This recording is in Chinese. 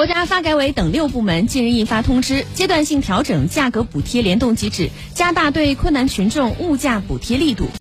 国家发改委等六部门近日印发通知阶段性调整价格补贴联动机制加大对困难群众物价补贴力度。